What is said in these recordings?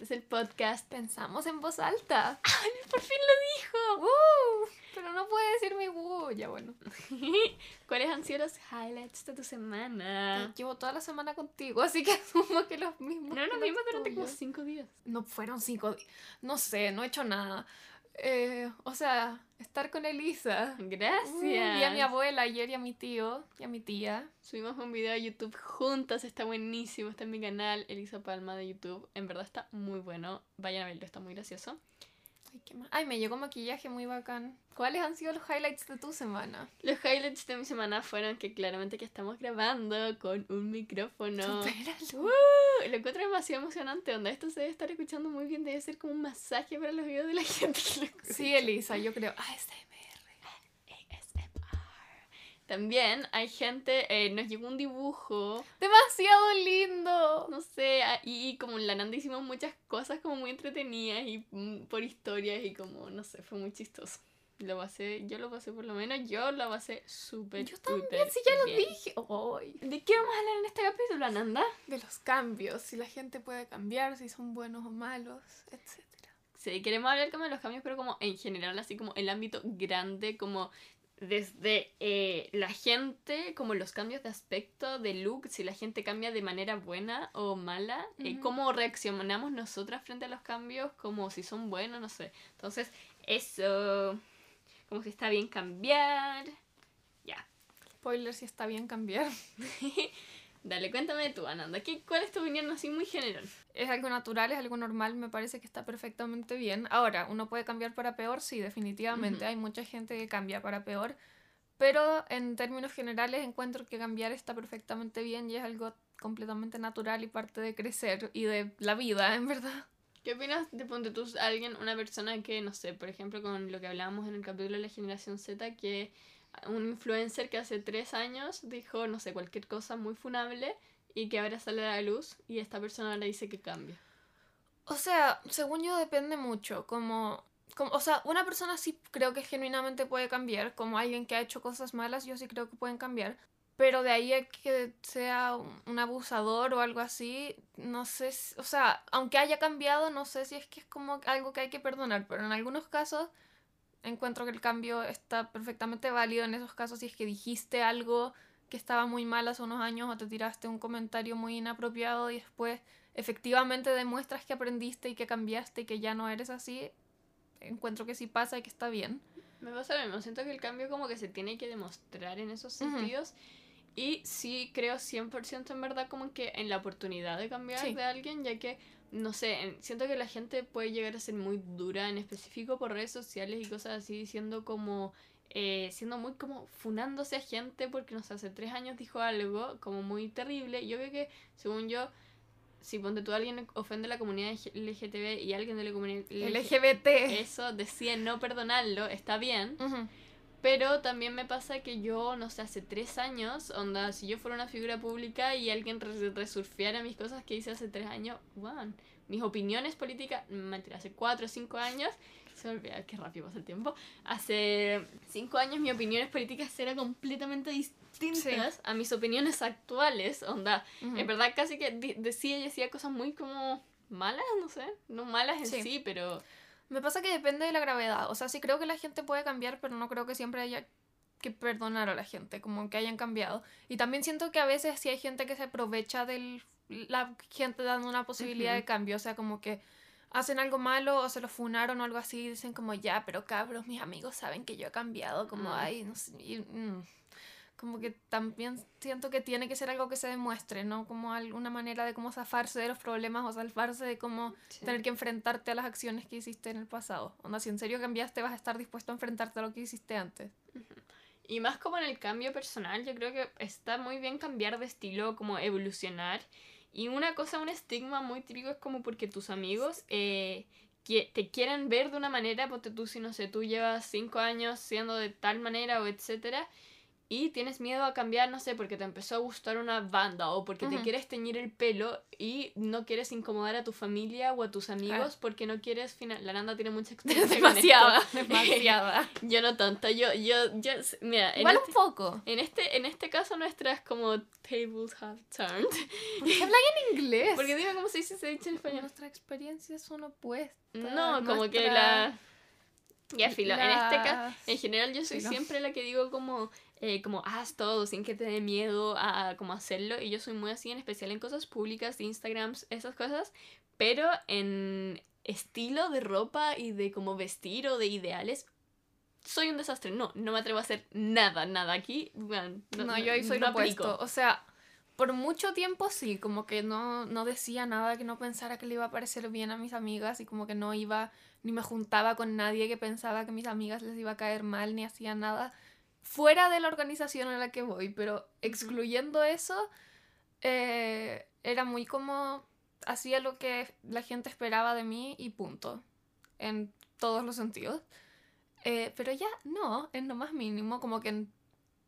Este es el podcast. Pensamos en voz alta. ¡Ay, por fin lo dijo! ¡Woo! Pero no puede decir mi woo. Ya bueno. ¿Cuáles han sido los highlights de tu semana? Llevo toda la semana contigo, así que asumo que los mismos. No, los durante como cinco días. No fueron cinco días. No sé, no he hecho nada. Eh, o sea, estar con Elisa. Gracias. Uh, vi a mi abuela ayer y a mi tío y a mi tía. Subimos un video a YouTube juntas, está buenísimo, está en mi canal, Elisa Palma de YouTube. En verdad está muy bueno, vayan a verlo, está muy gracioso. Ay, ¿qué más? Ay, me llegó maquillaje muy bacán. ¿Cuáles han sido los highlights de tu semana? Los highlights de mi semana fueron que claramente que estamos grabando con un micrófono. Supéralo. Uh, lo encuentro demasiado emocionante, onda. Esto se debe estar escuchando muy bien, debe ser como un masaje para los oídos de la gente que lo. Sí, Elisa, yo creo. ASMR. ASMR. También hay gente, eh, nos llegó un dibujo, Demasiado lindo. no sé, ah, y, como en la Nanda hicimos muchas cosas como muy entretenidas y mm, por historias y como, no sé, fue muy chistoso. Lo pasé, yo lo pasé por lo menos, yo lo pasé súper, Yo también, si ya lo dije. ¿De qué vamos a hablar en este capítulo, Ananda? De los cambios, si la gente puede cambiar, si son buenos o malos, etc. Sí, queremos hablar como de los cambios, pero como en general, así como el ámbito grande, como desde eh, la gente, como los cambios de aspecto, de look, si la gente cambia de manera buena o mala, eh, Ujú. cómo reaccionamos nosotras frente a los cambios, como si son buenos, no sé. Entonces, eso, como si está bien cambiar. Ya. Spoiler si está bien cambiar. Dale, cuéntame tú, Ananda, ¿qué, ¿cuál es tu opinión así muy general? Es algo natural, es algo normal, me parece que está perfectamente bien. Ahora, uno puede cambiar para peor, sí, definitivamente. Ujú. Hay mucha gente que cambia para peor. Pero en términos generales encuentro que cambiar está perfectamente bien y es algo completamente natural y parte de crecer y de la vida, en verdad. ¿Qué opinas de ponte tú alguien, una persona que, no sé, por ejemplo, con lo que hablábamos en el capítulo de la generación Z, que un influencer que hace tres años dijo, no sé, cualquier cosa muy funable y que ahora sale a la luz y esta persona ahora dice que cambia? O sea, según yo depende mucho, como, como, o sea, una persona sí creo que genuinamente puede cambiar, como alguien que ha hecho cosas malas, yo sí creo que pueden cambiar, pero de ahí a que sea un abusador o algo así, no sé, si- o sea, aunque haya cambiado, no sé si es que es como algo que hay que perdonar, pero en algunos casos encuentro que el cambio está perfectamente válido en esos casos si es que dijiste algo que estaba muy mal hace unos años o te tiraste un comentario muy inapropiado y después efectivamente demuestras que aprendiste y que cambiaste y que ya no eres así, encuentro que sí pasa y que está bien. Me pasa lo mismo, siento que el cambio como que se tiene que demostrar en esos sentidos. Y sí creo 100% en verdad como que en la oportunidad de cambiar Sí. de alguien, ya que, no sé, en- siento que la gente puede llegar a ser muy dura, en específico por redes sociales y cosas así, siendo como, eh, siendo muy como funándose a gente porque, no sé, hace tres años dijo algo como muy terrible. Yo creo que, según yo, si ponte tú alguien ofende a la comunidad LGTB y alguien de la comunidad LGBT. eso decide no perdonarlo, está bien. Pero también me pasa que yo, no sé, hace tres años, onda, si yo fuera una figura pública y alguien re- resurfiara mis cosas que hice hace tres años, wow, mis opiniones políticas, mentira, hace cuatro o cinco años, se me olvida, qué rápido pasa el tiempo, hace cinco años mis opiniones políticas eran completamente distintas a mis opiniones actuales, onda, Ujú. en verdad casi que decía y decía cosas muy como malas, no sé, no malas en Sí. sí, pero... Me pasa que depende de la gravedad. O sea, sí creo que la gente puede cambiar, pero no creo que siempre haya que perdonar a la gente, como que hayan cambiado. Y también siento que a veces sí hay gente que se aprovecha de la gente dando una posibilidad de cambio. O sea, como que hacen algo malo o se lo funaron o algo así y dicen como, ya, pero cabros, mis amigos saben que yo he cambiado. Como, Mm. ay, no sé. y, mm. Como que también siento que tiene que ser algo que se demuestre, ¿no? Como alguna manera de cómo zafarse de los problemas o salvarse de cómo Sí. tener que enfrentarte a las acciones que hiciste en el pasado. Onda, si en serio cambiaste, vas a estar dispuesto a enfrentarte a lo que hiciste antes. Y más como en el cambio personal, yo creo que está muy bien cambiar de estilo, como evolucionar. Y una cosa, un estigma muy típico es como porque tus amigos eh, te quieren ver de una manera, porque tú, si no sé, tú llevas cinco años siendo de tal manera o etcétera, y tienes miedo a cambiar, no sé, porque te empezó a gustar una banda o porque te quieres teñir el pelo y no quieres incomodar a tu familia o a tus amigos porque no quieres... Final... La Nanda tiene mucha experiencia con demasiada, esto. demasiada. Yo no tanto, yo, yo, yo, mira, en Igual este, un poco. en este, en este caso nuestras como tables have turned. ¿Por qué hablan en inglés? Porque dime cómo se dice ese dicho en español. nuestras experiencias son opuestas. No, como que la... Ya, filo, en este caso, en general yo soy Filo. siempre la que digo como, eh, como haz todo sin que te dé miedo a, como hacerlo y yo soy muy así, en especial en cosas públicas, de Instagrams, esas cosas, pero en estilo de ropa y de como vestir o de ideales, soy un desastre. No, no me atrevo a hacer nada, nada aquí. bueno, No, yo ahí soy no lo opuesto. aplico. O sea, por mucho tiempo sí, como que no, no decía nada que no pensara que le iba a parecer bien a mis amigas y como que no iba, ni me juntaba con nadie que pensaba que a mis amigas les iba a caer mal, ni hacía nada fuera de la organización a la que voy, pero excluyendo eso, eh, era muy como, hacía lo que la gente esperaba de mí y punto, en todos los sentidos. Eh, pero ya no, en lo más mínimo, como que en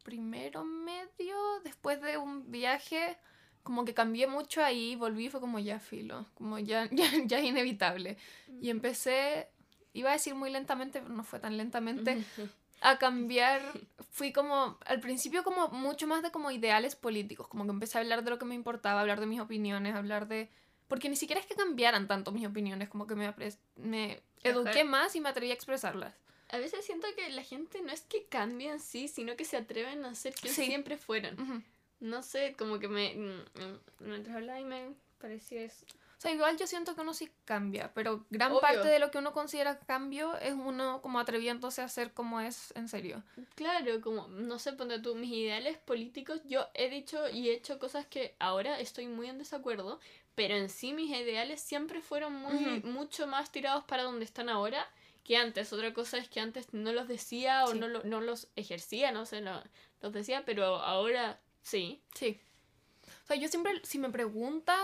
primero medio, después de un viaje, como que cambié mucho ahí, volví, fue como ya filo, como ya, ya, ya es inevitable. Y empecé, iba a decir muy lentamente, pero no fue tan lentamente, a cambiar, fui como, al principio como mucho más de como ideales políticos, como que empecé a hablar de lo que me importaba, hablar de mis opiniones, hablar de... Porque ni siquiera es que cambiaran tanto mis opiniones, como que me, me eduqué más y me atreví a expresarlas. A veces siento que la gente no es que cambie en sí, sino que se atreven a ser quien Sí. siempre fueron. No sé, como que me. mm, mm, Mientras hablaba y me pareció eso. O sea, igual yo siento que uno sí cambia, pero gran Obvio. parte de lo que uno considera cambio es uno como atreviéndose a ser como es en serio. Claro, como, no sé, ponte tú, mis ideales políticos, yo he dicho y he hecho cosas que ahora estoy muy en desacuerdo, pero en sí mis ideales siempre fueron muy, mucho más tirados para donde están ahora que antes. Otra cosa es que antes no los decía o Sí. no, lo- no los ejercía, no sé, no, los decía, pero ahora sí. Sí. Sea, yo siempre, si me preguntan,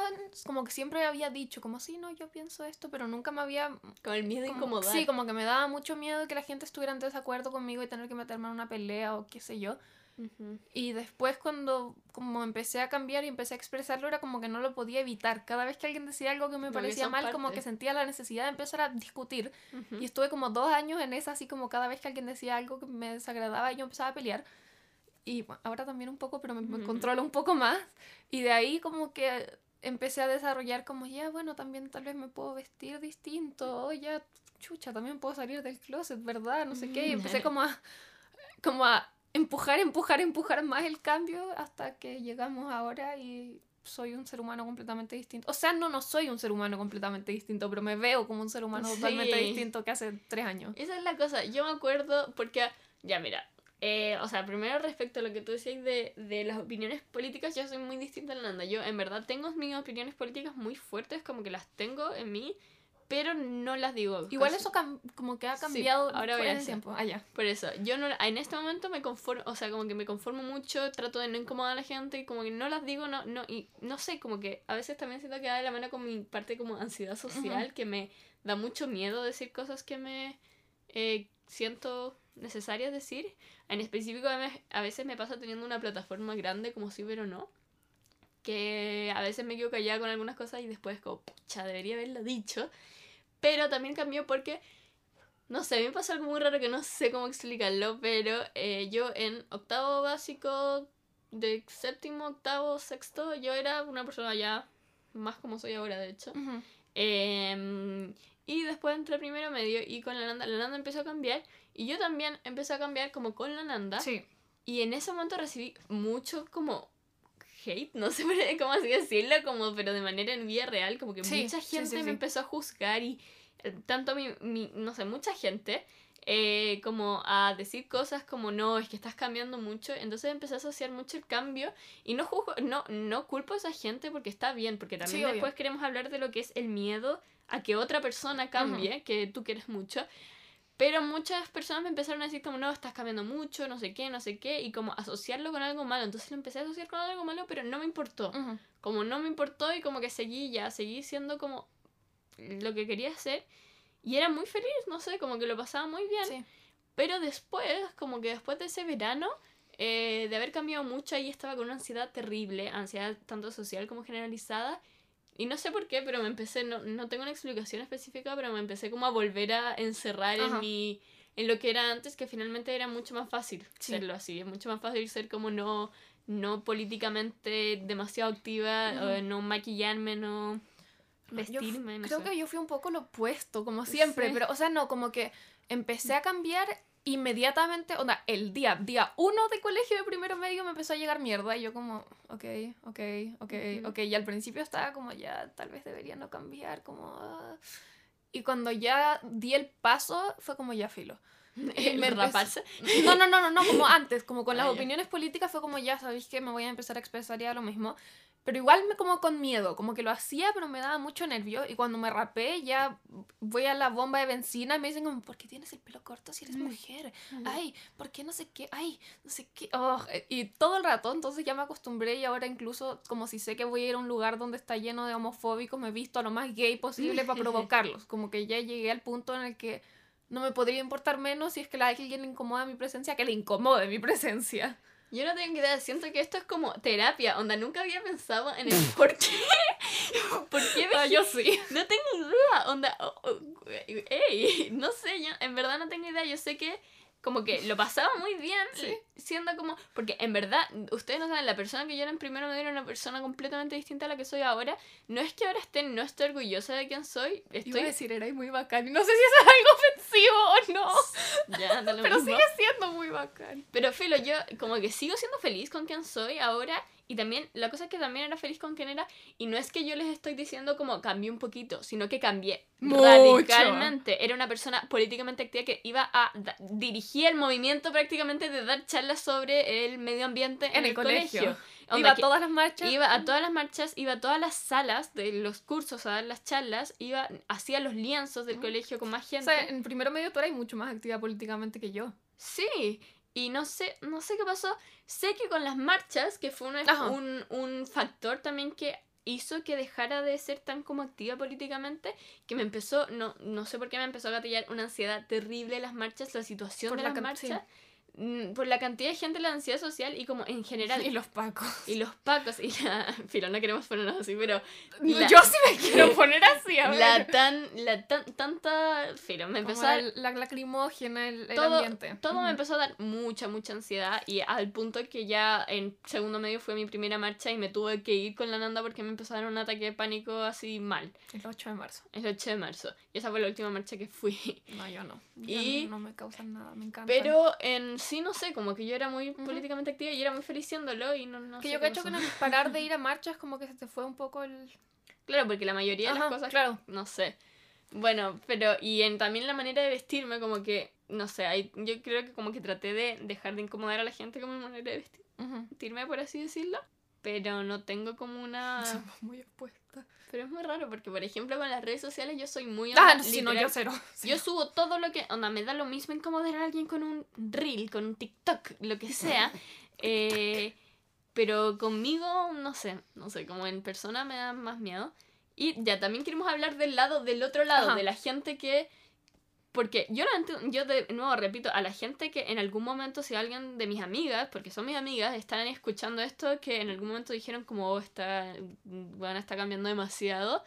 como que siempre había dicho, como, sí, no, yo pienso esto, pero nunca me había... Con el miedo de como- incomodar. sí, como que me daba mucho miedo que la gente estuviera en desacuerdo conmigo y tener que meterme en una pelea o qué sé yo. Ujú. Y después cuando como empecé a cambiar y empecé a expresarlo, era como que no lo podía evitar. Cada vez que alguien decía algo que me Como parecía mal, como parte. que sentía la necesidad de empezar a discutir. Ujú. Y estuve como dos años en esa, así como cada vez que alguien decía algo que me desagradaba, yo empezaba a pelear. Y ahora también un poco, pero me, me controlo un poco más. Y de ahí como que empecé a desarrollar como, ya, bueno, también tal vez me puedo vestir distinto. O ya, chucha, también puedo salir del closet, ¿verdad? No sé qué. Y empecé como a, como a empujar, empujar, empujar más el cambio hasta que llegamos ahora y soy un ser humano completamente distinto. O sea, no, no soy un ser humano completamente distinto, pero me veo como un ser humano totalmente Sí. distinto que hace tres años. Esa es la cosa, yo me acuerdo porque, ya mira, eh, o sea, primero respecto a lo que tú decías de, de las opiniones políticas, yo soy muy distinta a la Nanda. Yo en verdad tengo mis opiniones políticas muy fuertes, como que las tengo en mí, pero no las digo. Igual casi- eso como que ha Sí, cambiado ahora voy fuera a del eso. tiempo. Ah, ya. Por eso, yo no, en este momento me conformo, o sea, como que me conformo mucho, trato de no incomodar a la gente y como que no las digo, no, no, y no sé, como que a veces también siento que va de la mano con mi parte como ansiedad social, que me da mucho miedo decir cosas que me eh, siento necesarias decir. En específico, a ve- a veces me pasa teniendo una plataforma grande como sí, pero no. Que a veces me quedo callada con algunas cosas y después como, pucha, debería haberlo dicho. Pero también cambió porque no sé, a mí me pasó algo muy raro que no sé cómo explicarlo, pero eh, yo en octavo básico, de séptimo, octavo, sexto, yo era una persona ya más como soy ahora, de hecho. Y después entré primero medio y con la Nanda, la Nanda empezó a cambiar y yo también empecé a cambiar como con la Nanda. Sí. Y en ese momento recibí mucho como hate, no sé cómo así decirlo, como pero de manera en vida real, como que Sí, mucha gente sí, me sí. empezó a juzgar y eh, tanto mi, mi- no sé, mucha gente eh, como a decir cosas como no, es que estás cambiando mucho, entonces empecé a asociar mucho el cambio y no juzgo, no, no culpo a esa gente porque está bien, porque también Sí, obvio. después queremos hablar de lo que es el miedo a que otra persona cambie, que tú quieres mucho. Pero muchas personas me empezaron a decir como, no, estás cambiando mucho, no sé qué, no sé qué, y como asociarlo con algo malo. Entonces lo empecé a asociar con algo malo, pero no me importó. Como no me importó y como que seguí ya, seguí siendo como lo que quería hacer. Y era muy feliz, no sé, como que lo pasaba muy bien. Sí. Pero después, como que después de ese verano, eh, de haber cambiado mucho, ahí estaba con una ansiedad terrible, ansiedad tanto social como generalizada. Y no sé por qué, pero me empecé, no, no tengo una explicación específica, pero me empecé como a volver a encerrar en mi en lo que era antes, que finalmente era mucho más fácil Sí. serlo así. Es mucho más fácil ser como no, no políticamente demasiado activa, o no maquillarme, no Yo vestirme, no creo sé. que yo fui un poco lo opuesto, como siempre, Sí. pero, o sea, no, como que empecé a cambiar inmediatamente, o sea, el día, día uno de colegio de primero medio me empezó a llegar mierda y yo como, ok, ok, ok, ok, y al principio estaba como ya, tal vez debería no cambiar, como... ah. Y cuando ya di el paso, fue como ya filo. El me raparse. No, no, no, no, no, como antes, como con las Ah, ya. opiniones políticas fue como ya, sabéis que me voy a empezar a expresar ya lo mismo. Pero igual me como con miedo, como que lo hacía, pero me daba mucho nervio. Y cuando me rapé, ya voy a la bomba de benzina y me dicen como, ¿por qué tienes el pelo corto si eres Mm. mujer? Ay, ¿por qué no sé qué? Ay, no sé qué. Oh, eh, y todo el rato, entonces ya me acostumbré y ahora incluso como si sé que voy a ir a un lugar donde está lleno de homofóbicos, me he visto a lo más gay posible para provocarlos. Como que ya llegué al punto en el que no me podría importar menos si es que a alguien le incomoda mi presencia, que le incomode mi presencia. Yo no tengo idea, siento que esto es como terapia, onda, nunca había pensado en el por qué. ¿Por qué Ah, me yo sí. No tengo idea, onda, oh, oh, ey, no sé, yo en verdad no tengo idea, yo sé que como que lo pasaba muy bien Sí. siendo como, porque en verdad, ustedes no saben, la persona que yo era en primero medio era una persona completamente distinta a la que soy ahora, no es que ahora esté, no estoy orgullosa de quién soy, Iba a estoy... decir, erais muy bacán. No sé si eso es algo ofensivo o no. Ya, Pero mismo. sigue siendo muy bacán. Pero Filo, yo como que sigo siendo feliz con quien soy ahora. Y también, la cosa es que también era feliz con quien era. Y no es que yo les estoy diciendo como cambié un poquito, sino que cambié Mucho. radicalmente. Era una persona políticamente activa que iba a dirigía el movimiento prácticamente de dar charlas sobre el medio ambiente en, En el colegio. Onda Iba a todas las marchas. Iba a todas las marchas, iba a todas las salas de los cursos a dar las charlas, iba, hacía los lienzos del Mm. colegio con más O gente. sea, en primero medio tú eras mucho más activa políticamente que yo. Sí, y no sé, no sé qué pasó. Sé que con las marchas, que fue una- Ajá. un, un factor también que hizo que dejara de ser tan como activa políticamente, que me empezó, no, no sé por qué me empezó a gatillar una ansiedad terrible las marchas, la situación Por de la las marchas, por la cantidad de gente, la ansiedad social y como en general. Y los pacos. y los pacos y la... Filo, no queremos ponernos así, pero... la- Yo sí me quiero poner así, a ver. La tan... La tan... Tanta... Filo, me Como empezó a... el- la lacrimógena, el, el todo, ambiente. todo me Ujú. empezó a dar mucha, mucha ansiedad y al punto que ya en segundo medio fue mi primera marcha y me tuve que ir con la Nanda porque me empezó a dar un ataque de pánico así mal, El 8 de marzo. el 8 de marzo. Y esa fue la última marcha que fui. No, yo no. Y- Y no, me causan nada, me encanta. Pero en sí, no sé, como que yo era muy Ujú. políticamente activa y era muy feliz siéndolo y no, no que sé yo cacho que no parar de ir a marchas como que se te fue un poco el... Claro, porque la mayoría de las Ajá, cosas, claro. no sé. Bueno, pero y en también la manera de vestirme, como que, no sé, ahí yo creo que como que traté de dejar de incomodar a la gente con mi manera de vestir. Ujú. vestirme, por así decirlo. Pero no tengo como una... Somos muy Pero es muy raro porque, por ejemplo, con las redes sociales yo soy muy... Ah, onda, no, yo cero. Yo subo todo lo que... Onda, me da lo mismo incomodar a alguien con un reel, con un TikTok, lo que sea. Eh, pero conmigo, no sé, no sé, como en persona me da más miedo. Y ya, también queremos hablar del lado, del otro lado, Ajá. de la gente que... Porque yo no yo de nuevo repito, a la gente que en algún momento, si alguien de mis amigas, porque son mis amigas, están escuchando esto, que en algún momento dijeron como, oh, está, bueno, está cambiando demasiado,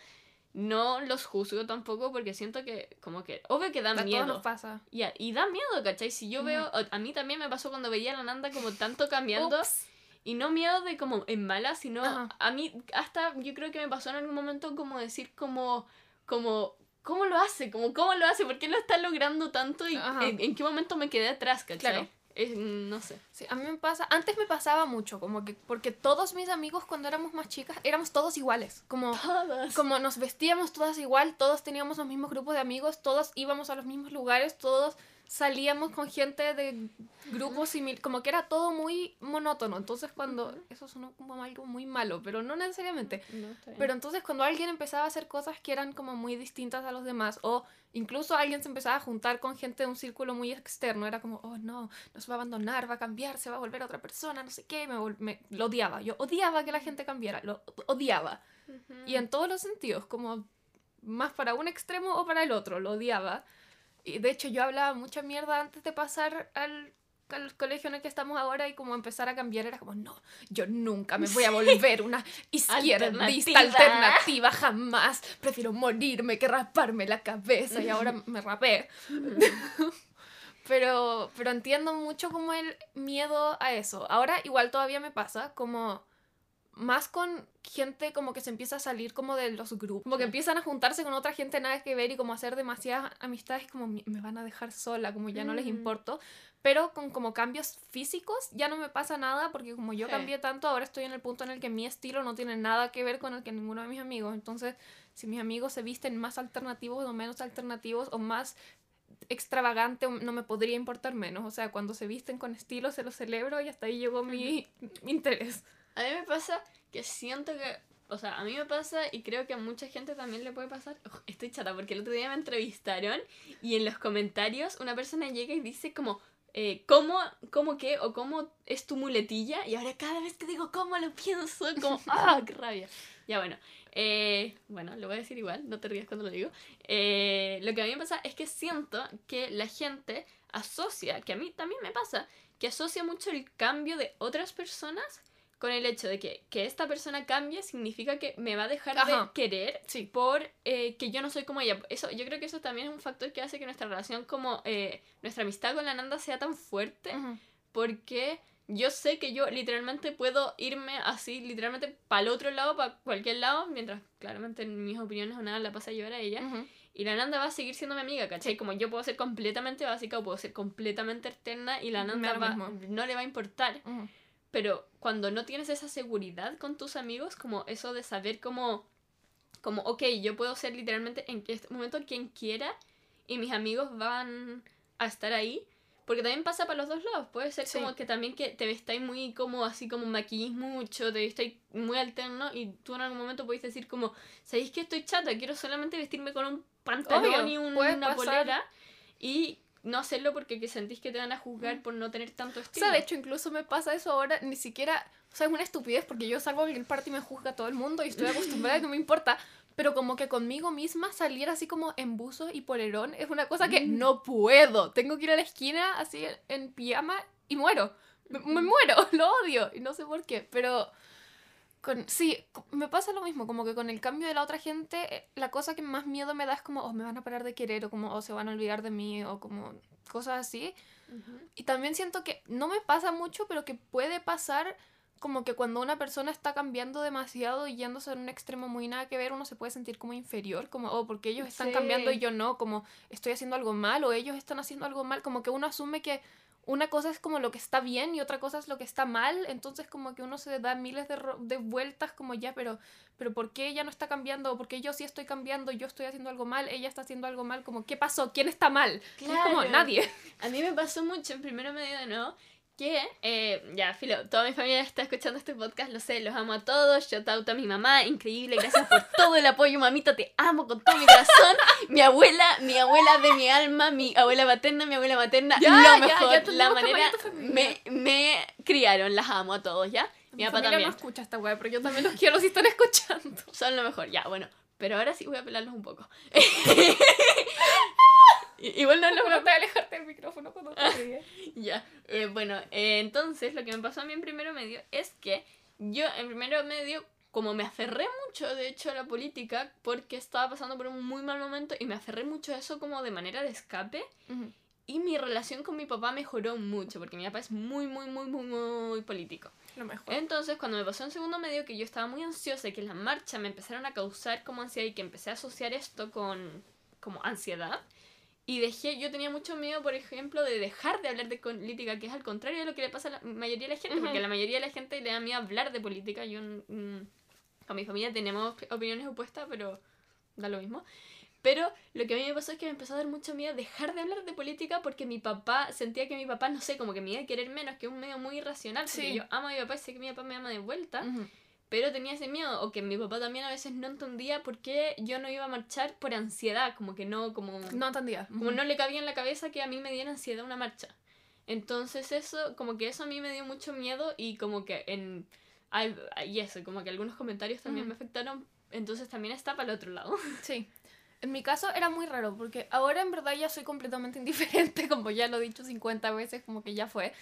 no los juzgo tampoco porque siento que, como que, obvio que da A todos miedo. nos pasa. Y, da miedo, ¿cachai? Si yo veo, a- a mí también me pasó cuando veía a la Nanda como tanto cambiando, Ups. y no miedo de como en mala, sino Ajá. a mí hasta yo creo que me pasó en algún momento como decir como, como, ¿cómo lo hace? Como, ¿cómo lo hace? ¿Por qué lo está logrando tanto? ¿Y en, en qué momento me quedé atrás, cachai? Claro. Es- no sé. Sí, a mí me pasa, antes me pasaba mucho, como que, porque todos mis amigos cuando éramos más chicas éramos todos iguales, como, Todas. como nos vestíamos todas igual, todos teníamos los mismos grupos de amigos, todos íbamos a los mismos lugares, todos salíamos con gente de grupos similares, como que era todo muy monótono, entonces cuando, eso sonó como algo muy malo, pero no necesariamente, No, pero entonces cuando alguien empezaba a hacer cosas que eran como muy distintas a los demás, o incluso alguien se empezaba a juntar con gente de un círculo muy externo, era como, oh no, nos va a abandonar, va a cambiar, se va a volver otra persona, no sé qué, me, me- lo odiaba, yo odiaba que la gente cambiara, lo odiaba. Y en todos los sentidos, como más para un extremo o para el otro, lo odiaba. Y de hecho yo hablaba mucha mierda antes de pasar al, al colegio en el que estamos ahora y como empezar a cambiar era como, no, yo nunca me voy a volver una izquierdista Alternativa. alternativa, jamás. Prefiero morirme que raparme la cabeza y ahora me rapé. Pero, pero entiendo mucho como el miedo a eso. Ahora igual todavía me pasa, como más con gente como que se empieza a salir como de los grupos, como que empiezan a juntarse con otra gente nada que ver y como hacer demasiadas amistades, como "Mi- me van a dejar sola, como ya no les Mm. importo. Pero con como cambios físicos ya no me pasa nada porque como yo Sí. cambié tanto, ahora estoy en el punto en el que mi estilo no tiene nada que ver con el que ninguno de mis amigos. Entonces, si mis amigos se visten más alternativos o menos alternativos o más extravagante no me podría importar menos. O sea, cuando se visten con estilo se lo celebro y hasta ahí llegó mi interés. A mí me pasa que siento que. O sea, a mí me pasa y creo que a mucha gente también le puede pasar. Uf, estoy chata porque el otro día me entrevistaron y en los comentarios una persona llega y dice como. Eh, ¿cómo, ¿Cómo qué? O cómo es tu muletilla. Y ahora cada vez que digo cómo lo pienso, como. ¡Ah, qué rabia! Ya bueno. eh, bueno, lo voy a decir igual, no te rías cuando lo digo. Eh, lo que a mí me pasa es que siento que la gente asocia, que a mí también me pasa, que asocia mucho el cambio de otras personas con el hecho de que, que esta persona cambie significa que me va a dejar de Ajá. querer Sí. por eh, que yo no soy como ella. Eso, yo creo que eso también es un factor que hace que nuestra relación como eh, nuestra amistad con la Nanda sea tan fuerte porque yo sé que yo literalmente puedo irme así, literalmente para el otro lado, para cualquier lado, mientras claramente en mis opiniones o nada la pasa a llevar a ella. Y la Nanda va a seguir siendo mi amiga, ¿cachai? Como yo puedo ser completamente básica o puedo ser completamente externa y la Nanda va- no le va a importar. Pero cuando no tienes esa seguridad con tus amigos, como eso de saber como, como ok, yo puedo ser literalmente en este momento quien quiera y mis amigos van a estar ahí. Porque también pasa para los dos lados. Puede ser Sí. como que también que te vestáis muy como así como maquillís mucho, te vestáis muy alterno y tú en algún momento podéis decir como, ¿sabéis que estoy chata? Quiero solamente vestirme con un pantalón Obvio, y un- una pasar. polera y no hacerlo porque que sentís que te van a juzgar por no tener tanto O estilo. sea, de hecho, incluso me pasa eso ahora, ni siquiera, o sea, es una estupidez porque yo salgo en el party y me juzga todo el mundo y estoy acostumbrada y no me importa, pero como que conmigo misma salir así como en buzo y polerón es una cosa que Mm. no puedo. Tengo que ir a la esquina así en pijama y muero. Me, me muero, lo odio y no sé por qué, pero con, sí, me pasa lo mismo, como que con el cambio de la otra gente, eh, la cosa que más miedo me da es como, oh, me van a parar de querer o como, o se van a olvidar de mí o como cosas así. Y también siento que no me pasa mucho, pero que puede pasar como que cuando una persona está cambiando demasiado y yéndose en un extremo muy nada que ver, uno se puede sentir como inferior, como, oh, porque ellos están Sí. cambiando y yo no, como estoy haciendo algo mal o ellos están haciendo algo mal, como que uno asume que una cosa es como lo que está bien y otra cosa es lo que está mal, entonces como que uno se da miles de, de vueltas como ya, pero, pero ¿por qué ella no está cambiando? ¿O por qué yo sí estoy cambiando? Yo estoy haciendo algo mal, ella está haciendo algo mal, como ¿qué pasó? ¿Quién está mal? Y es como Claro. nadie. A mí me pasó mucho en primero medio de nuevo que, eh, ya, filo, toda mi familia está escuchando este podcast, lo sé, los amo a todos, shout out a mi mamá, increíble, gracias por todo el apoyo, mamita, te amo con todo mi corazón, mi abuela, mi abuela de mi alma, mi abuela materna, mi abuela materna, Ya, lo mejor, ya la manera, me, me criaron, las amo a todos, ¿ya? Mi Mi papá también, no escucha esta weá, pero yo también los quiero si están escuchando. son lo mejor, ya, bueno, pero ahora sí voy a pelarlos un poco. Igual no lo No te alejarte del micrófono cuando te ríes. Ya, eh, bueno, eh, entonces lo que me pasó a mí en primero medio es que yo en primero medio, como me aferré mucho de hecho a la política, porque estaba pasando por un muy mal momento y me aferré mucho a eso como de manera de escape, y mi relación con mi papá mejoró mucho, porque mi papá es muy, muy, muy, muy, muy político. Lo mejor. Entonces, cuando me pasó en segundo medio que yo estaba muy ansiosa y que la marcha me empezaron a causar como ansiedad y que empecé a asociar esto con como ansiedad, y dejé, yo tenía mucho miedo, por ejemplo, de dejar de hablar de política, que es al contrario de lo que le pasa a la mayoría de la gente, porque a la mayoría de la gente le da miedo hablar de política. Yo, mm, con mi familia tenemos opiniones opuestas, pero da lo mismo. Pero lo que a mí me pasó es que me empezó a dar mucho miedo dejar de hablar de política porque mi papá, sentía que mi papá, no sé, como que me iba a querer menos, que es un medio muy irracional, porque Sí. yo amo a mi papá y sé que mi papá me ama de vuelta. Pero tenía ese miedo, o que mi papá también a veces no entendía por qué yo no iba a marchar por ansiedad, como que no, como, No entendía. como no le cabía en la cabeza que a mí me diera ansiedad una marcha. Entonces eso, como que eso a mí me dio mucho miedo y como que en... Y eso, como que algunos comentarios también me afectaron, entonces también está para el otro lado. Sí. En mi caso era muy raro, porque ahora en verdad ya soy completamente indiferente, como ya lo he dicho 50 veces, como que ya fue.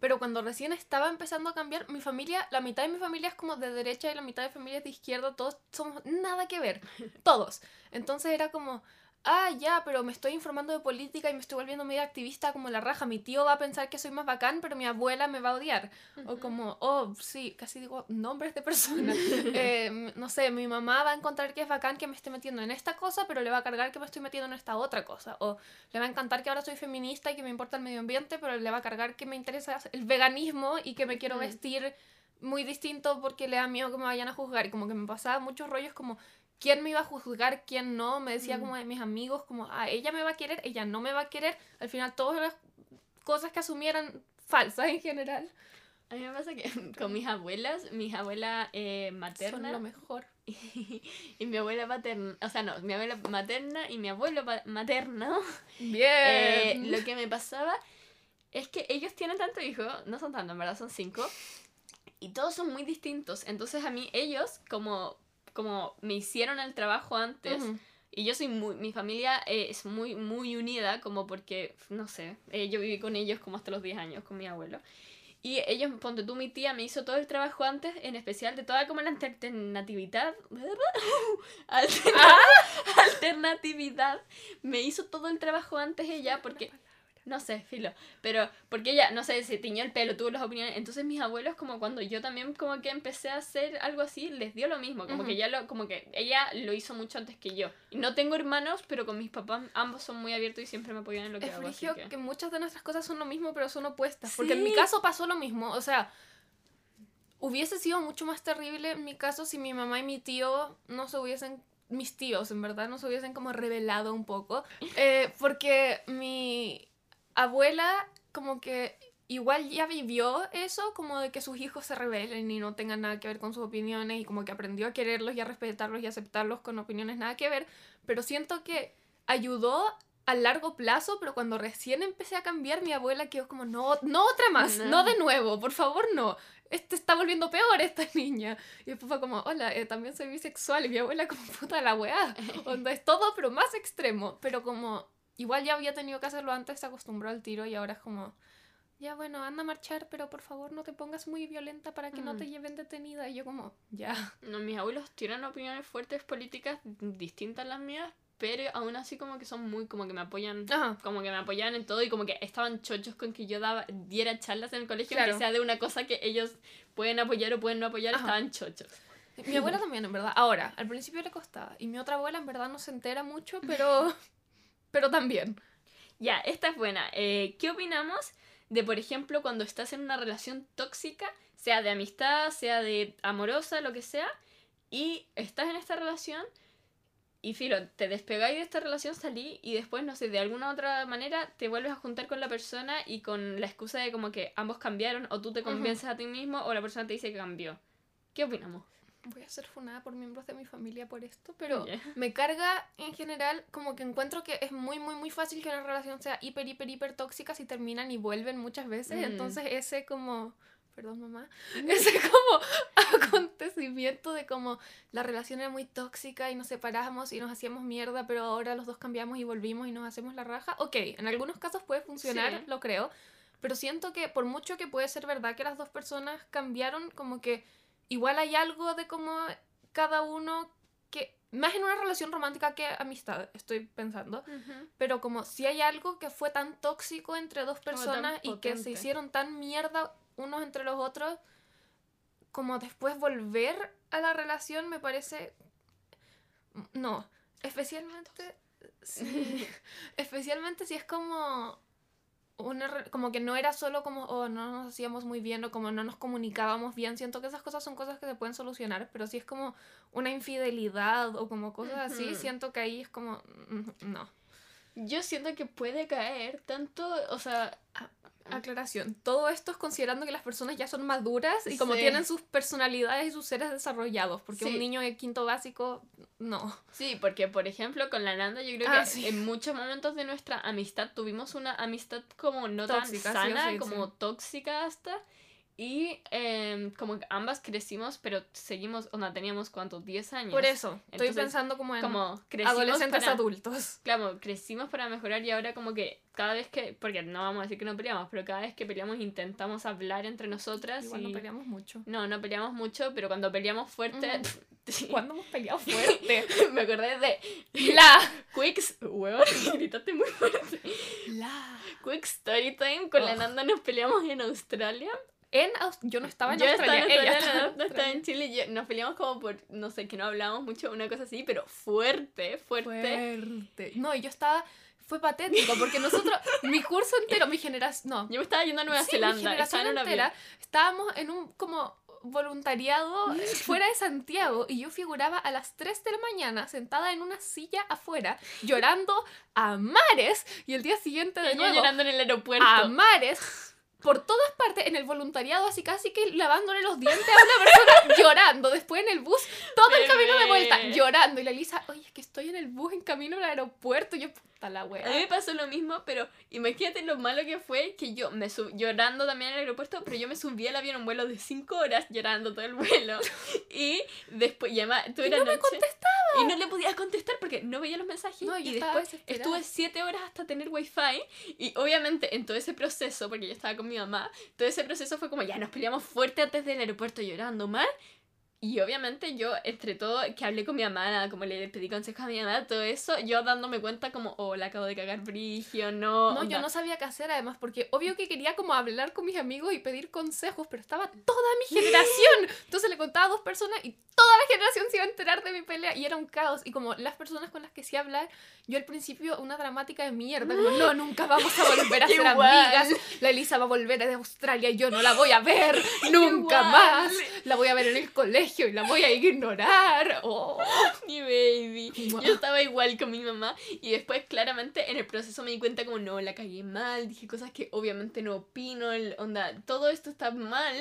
Pero cuando recién estaba empezando a cambiar, mi familia, la mitad de mi familia es como de derecha y la mitad de familia es de izquierda, todos somos nada que ver, todos. Entonces era como, ah, ya, pero me estoy informando de política y me estoy volviendo medio activista como la raja. Mi tío va a pensar que soy más bacán, pero mi abuela me va a odiar. O como, oh, sí, casi digo nombres de personas. Eh, no sé, mi mamá va a encontrar que es bacán que me esté metiendo en esta cosa, pero le va a cargar que me estoy metiendo en esta otra cosa. O le va a encantar que ahora soy feminista y que me importa el medio ambiente, pero le va a cargar que me interesa el veganismo y que me quiero vestir muy distinto porque le da miedo que me vayan a juzgar. Y como que me pasaba muchos rollos como, quién me iba a juzgar, quién no. Me decía como de mis amigos, como, ah, ella me va a querer, ella no me va a querer. Al final todas las cosas que asumieran falsas en general. A mí me pasa que con mis abuelas, mis abuelas eh, materna. Son lo mejor. Y, mi abuela materna, o sea, no, mi abuela materna y mi abuelo materno. Bien. Eh, lo que me pasaba es que ellos tienen tanto hijo, no son tantos, en verdad son cinco, y todos son muy distintos. Entonces a mí ellos, como como me hicieron el trabajo antes. Y yo soy muy, mi familia eh, es muy, muy unida, como porque, no sé, eh, yo viví con ellos como hasta los 10 años, con mi abuelo. Y ellos, ponte tú, mi tía me hizo todo el trabajo antes, en especial de toda como la alternatividad. alternatividad. Me hizo todo el trabajo antes ella, porque no sé, filo. Pero porque ella, no sé, se tiñó el pelo, tuvo las opiniones. Entonces mis abuelos, como cuando yo también como que empecé a hacer algo así, les dio lo mismo. Como que ya lo, como que ella lo hizo mucho antes que yo. Y no tengo hermanos, pero con mis papás ambos son muy abiertos y siempre me apoyan en lo que es hago. Es que... que... muchas de nuestras cosas son lo mismo, pero son opuestas. Porque en mi caso pasó lo mismo. O sea, hubiese sido mucho más terrible en mi caso si mi mamá y mi tío no se hubiesen mis tíos, en verdad, no se hubiesen como revelado un poco. Eh, porque mi, abuela como que igual ya vivió eso, como de que sus hijos se rebelen y no tengan nada que ver con sus opiniones y como que aprendió a quererlos y a respetarlos y aceptarlos con opiniones nada que ver, pero siento que ayudó a largo plazo, pero cuando recién empecé a cambiar, mi abuela quedó como, no, no otra más, no, de nuevo, por favor no, este está volviendo peor esta niña. Y después fue como, hola, eh, también soy bisexual y mi abuela como puta la weá, onda es todo, pero más extremo, pero como igual ya había tenido que hacerlo antes, se acostumbró al tiro y ahora es como, ya bueno, anda a marchar, pero por favor no te pongas muy violenta para que no mm. te lleven detenida. Y yo como, ya. No, mis abuelos tienen opiniones fuertes políticas distintas a las mías, pero aún así como que son muy, como que me apoyan, como que me apoyan en todo y como que estaban chochos con que yo daba, diera charlas en el colegio, que sea de una cosa que ellos pueden apoyar o pueden no apoyar, estaban chochos. Mi abuela también, en verdad. Ahora, al principio le costaba. Y mi otra abuela, en verdad, no se entera mucho, pero pero también. Ya, esta es buena. Eh, ¿Qué opinamos de, por ejemplo, cuando estás en una relación tóxica, sea de amistad, sea de amorosa, lo que sea, y estás en esta relación y filo, te despegáis de esta relación, salí y después, no sé, de alguna otra manera te vuelves a juntar con la persona y con la excusa de como que ambos cambiaron o tú te convences a ti mismo o la persona te dice que cambió. ¿Qué opinamos? Voy a ser funada por miembros de mi familia por esto, pero me carga en general como que encuentro que es muy, muy, muy fácil que una relación sea hiper, hiper, hiper tóxica si terminan y vuelven muchas veces. Mm. Entonces ese como, perdón mamá, ese como acontecimiento de como la relación era muy tóxica y nos separamos y nos hacíamos mierda, pero ahora los dos cambiamos y volvimos y nos hacemos la raja. Ok, en algunos casos puede funcionar, lo creo, pero siento que por mucho que puede ser verdad que las dos personas cambiaron, como que igual hay algo de como cada uno que más en una relación romántica que amistad, estoy pensando, pero como si hay algo que fue tan tóxico entre dos personas y que se hicieron tan mierda unos entre los otros, como después volver a la relación me parece no, especialmente especialmente si es como una, como que no era solo como, oh, no nos hacíamos muy bien o como no nos comunicábamos bien. Siento que esas cosas son cosas que se pueden solucionar, pero si es como una infidelidad o como cosas así, siento que ahí es como, mm, no. Yo siento que puede caer tanto, o sea, aclaración, todo esto es considerando que las personas ya son maduras y como tienen sus personalidades y sus seres desarrollados, porque un niño de quinto básico, no. Sí, porque por ejemplo con la Nanda yo creo ah, que en muchos momentos de nuestra amistad tuvimos una amistad como no tan sana, como tóxica hasta, Y em, como que ambas crecimos, pero seguimos, o no, teníamos cuántos, 10 años. Por eso, estoy Entonces, pensando como en Como adolescentes para- adultos. Claro, crecimos para mejorar y ahora como que cada vez que, porque no vamos a decir que no peleamos, pero cada vez que peleamos intentamos hablar entre nosotras Igual y... no peleamos mucho. No, no peleamos mucho, pero cuando peleamos fuerte... ¿Cuándo hemos peleado fuerte? me acordé de La. Quicks... Huevón, gritaste muy fuerte. La. Quick Story Time, con la Oh. Nanda nos peleamos en Australia. En yo no estaba en yo Australia, estaba en ella estaba en estaba en Chile yo- nos peleamos como por, no sé, que no hablábamos mucho, una cosa así, pero fuerte, fuerte. Fuerte. No, y yo estaba. Fue patético porque nosotros, mi curso entero, mi generación. No, Yo me estaba yendo a Nueva sí, mi Zelanda, estaba generación en entera, estábamos en un como voluntariado fuera de Santiago y yo figuraba a las 3 de la mañana sentada en una silla afuera llorando a mares y el día siguiente de Y yo nuevo llorando en el aeropuerto. a mares por todas partes en el voluntariado así casi que lavándole los dientes a una persona llorando. Después en el bus todo el camino de vuelta llorando. Y la Lisa oye es que estoy en el bus en camino al aeropuerto y yo puta la A mí wea me pasó lo mismo, pero imagínate lo malo que fue que yo me subí llorando también el aeropuerto, pero yo me subí al avión un vuelo de 5 horas llorando todo el vuelo. Y después, y además, tuve Y no me contestaba. Y no le podía contestar porque no veía los mensajes. No, y después estuve 7 horas hasta tener wifi. Y obviamente en todo ese proceso, porque yo estaba con mi mamá, todo ese proceso fue como ya nos peleamos fuerte antes del aeropuerto llorando mal. Y obviamente yo, entre todo, que hablé con mi mamá, nada, como le pedí consejos a mi mamá, todo eso, yo dándome cuenta como, oh, la acabo de cagar brigio, no. No, yo no sabía qué hacer además, porque obvio que quería como hablar con mis amigos y pedir consejos, pero estaba toda mi generación. Entonces le contaba a dos personas y toda la generación se iba a enterar de mi pelea y era un caos. Y como las personas con las que sí hablar, yo al principio una dramática de mierda, como no, nunca vamos a volver a ser amigas. La Elisa va a volver de Australia y yo no la voy a ver nunca más. La voy a ver en el colegio y la voy a ignorar. Oh. Mi baby. Yo estaba igual con mi mamá y después claramente en el proceso me di cuenta como no, la cagué mal, dije cosas que obviamente no opino, el- onda, todo esto está mal.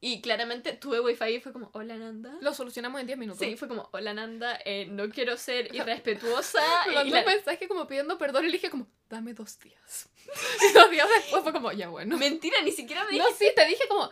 Y claramente tuve wifi y fue como, hola Nanda. Lo solucionamos en 10 minutos. Sí, fue como, hola Nanda, eh, no quiero ser irrespetuosa. Me y mandó la- un mensaje como pidiendo perdón y le dije como, dame dos días. Y dos días después fue como, ya bueno. Mentira, ni siquiera me No, sí, te dije como,